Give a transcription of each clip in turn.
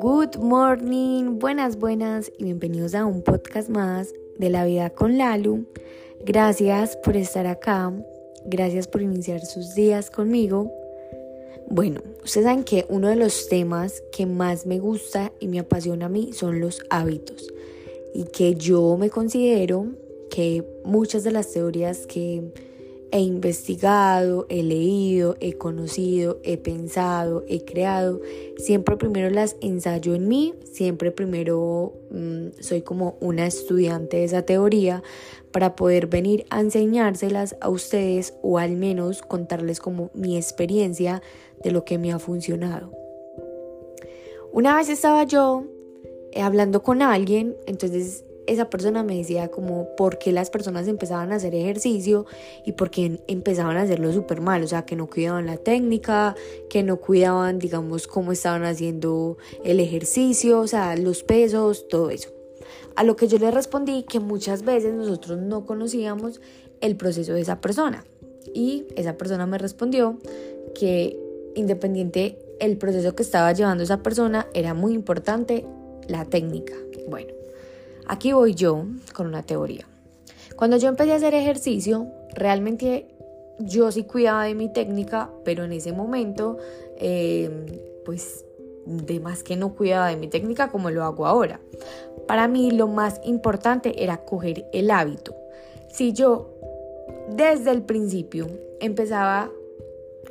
Good morning, buenas, buenas y bienvenidos a un podcast más de la vida con Lalu. Gracias por estar acá, gracias por iniciar sus días conmigo. Bueno, ustedes saben que uno de los temas que más me gusta y me apasiona a mí son los hábitos y que yo me considero que muchas de las teorías que He investigado, he leído, he conocido, he pensado, he creado. Siempre primero las ensayo en mí, siempre primero mm, soy como una estudiante de esa teoría para poder venir a enseñárselas a ustedes o al menos contarles como mi experiencia de lo que me ha funcionado. Una vez estaba yo eh, hablando con alguien, entonces esa persona me decía como por qué las personas empezaban a hacer ejercicio y por qué empezaban a hacerlo súper mal, o sea, que no cuidaban la técnica, que no cuidaban, digamos, cómo estaban haciendo el ejercicio, o sea, los pesos, todo eso. A lo que yo le respondí que muchas veces nosotros no conocíamos el proceso de esa persona y esa persona me respondió que independiente el proceso que estaba llevando esa persona era muy importante la técnica. Bueno, Aquí voy yo con una teoría. Cuando yo empecé a hacer ejercicio, realmente yo sí cuidaba de mi técnica, pero en ese momento, em, pues de más que no cuidaba de mi técnica como lo hago ahora. Para mí lo más importante era coger el hábito. Si yo desde el principio empezaba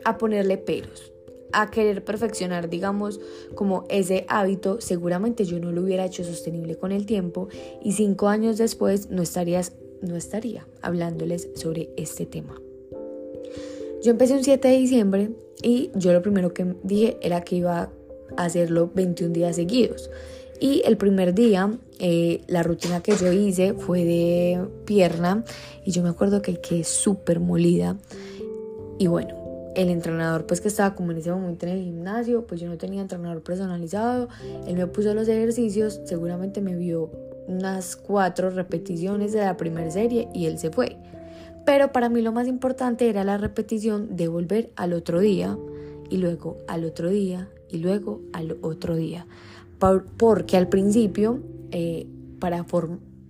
a ponerle peros, a querer perfeccionar, digamos, como ese hábito, seguramente yo no lo hubiera hecho sostenible con el tiempo y cinco años después no, estarías, no estaría hablándoles sobre este tema. Yo empecé un 7 de diciembre y yo lo primero que dije era que iba a hacerlo 21 días seguidos. Y el primer día, eh, la rutina que yo hice fue de pierna y yo me acuerdo que quedé súper molida. Y bueno, el entrenador pues que estaba como en ese momento en el gimnasio, pues yo no tenía entrenador personalizado, él me puso los ejercicios, seguramente me vio unas cuatro repeticiones de la primera serie y él se fue. Pero para mí lo más importante era la repetición de volver al otro día y luego al otro día y luego al otro día. porque al principio, eh, para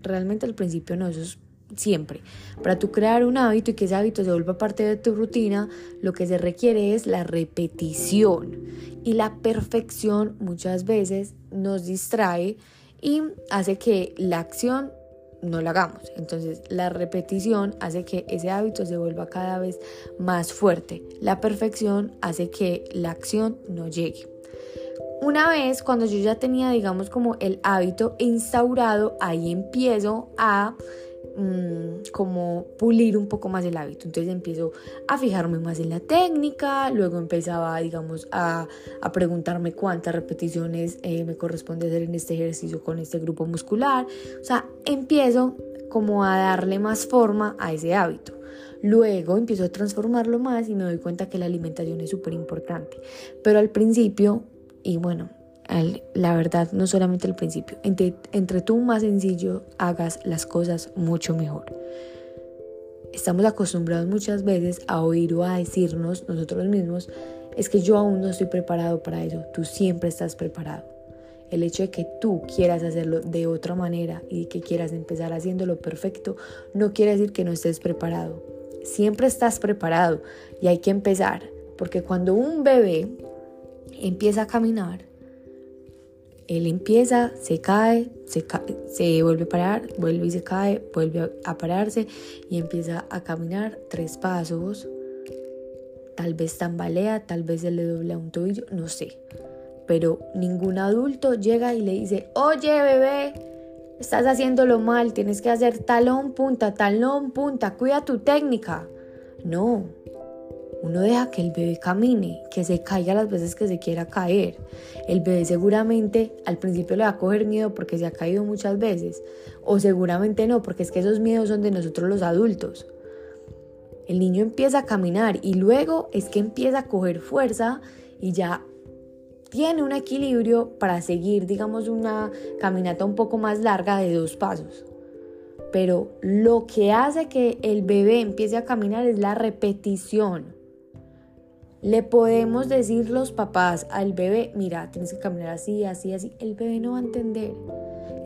realmente al principio no, eso es siempre. Para tú crear un hábito y que ese hábito se vuelva parte de tu rutina, lo que se requiere es la repetición. Y la perfección muchas veces nos distrae y hace que la acción no la hagamos. Entonces la repetición hace que ese hábito se vuelva cada vez más fuerte. La perfección hace que la acción no llegue. Una vez cuando yo ya tenía digamos como el hábito instaurado, ahí empiezo a Mm, como pulir un poco más el hábito. Entonces empiezo a fijarme más en la técnica, luego empezaba, digamos, a, a preguntarme cuántas repeticiones eh, me corresponde hacer en este ejercicio con este grupo muscular. O sea, empiezo como a darle más forma a ese hábito. Luego empiezo a transformarlo más y me doy cuenta que la alimentación es súper importante. Pero al principio, y bueno, la verdad, no solamente al principio, entre, entre tú más sencillo hagas las cosas mucho mejor. Estamos acostumbrados muchas veces a oír o a decirnos nosotros mismos, es que yo aún no estoy preparado para eso, tú siempre estás preparado. El hecho de que tú quieras hacerlo de otra manera y que quieras empezar haciéndolo perfecto no quiere decir que no estés preparado. Siempre estás preparado y hay que empezar, porque cuando un bebé empieza a caminar, él empieza, se cae, se, se vuelve a parar, vuelve y se cae, vuelve a pararse y empieza a caminar tres pasos. Tal vez tambalea, tal vez se le dobla un tobillo, no sé. Pero ningún adulto llega y le dice, oye bebé, estás haciéndolo mal, tienes que hacer talón, punta, talón, punta, cuida tu técnica. No, uno deja que el bebé camine, que se caiga las veces que se quiera caer. El bebé seguramente al principio le va a coger miedo porque se ha caído muchas veces. O seguramente no, porque es que esos miedos son de nosotros los adultos. El niño empieza a caminar y luego es que empieza a coger fuerza y ya tiene un equilibrio para seguir, digamos, una caminata un poco más larga de dos pasos. Pero lo que hace que el bebé empiece a caminar es la repetición Le podemos decir los papás al bebé, mira, tienes que caminar así, así, así. El bebé no va a entender.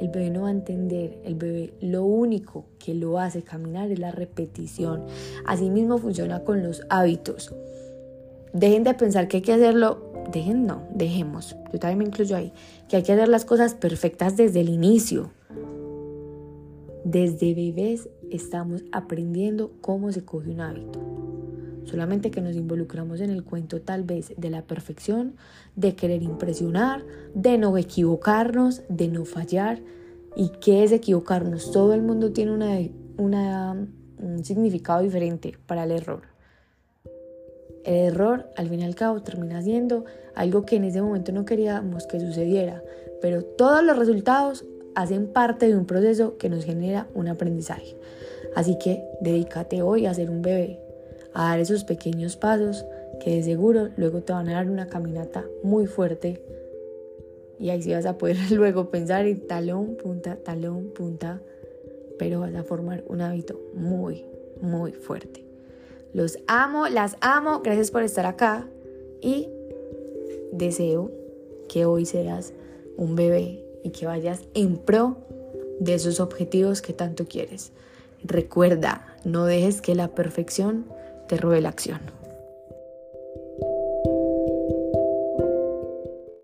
El bebé no va a entender. El bebé lo único que lo hace caminar es la repetición. Así mismo funciona con los hábitos. Dejen de pensar que hay que hacerlo. Dejen, no, dejemos. Yo también me incluyo ahí. Que hay que hacer las cosas perfectas desde el inicio. Desde bebés estamos aprendiendo cómo se coge un hábito. Solamente que nos involucramos en el cuento tal vez de la perfección, de querer impresionar, de no equivocarnos, de no fallar. ¿Y qué es equivocarnos? Todo el mundo tiene una, un significado diferente para el error. El error, al fin y al cabo, termina siendo algo que en ese momento no queríamos que sucediera, pero todos los resultados hacen parte de un proceso que nos genera un aprendizaje. Así que dedícate hoy a ser un bebé, a dar esos pequeños pasos que de seguro luego te van a dar una caminata muy fuerte y ahí sí vas a poder luego pensar en talón, punta, talón, punta, pero vas a formar un hábito muy, muy fuerte. Los amo, las amo, gracias por estar acá y deseo que hoy seas un bebé y que vayas en pro de esos objetivos que tanto quieres. Recuerda, no dejes que la perfección te robe la acción.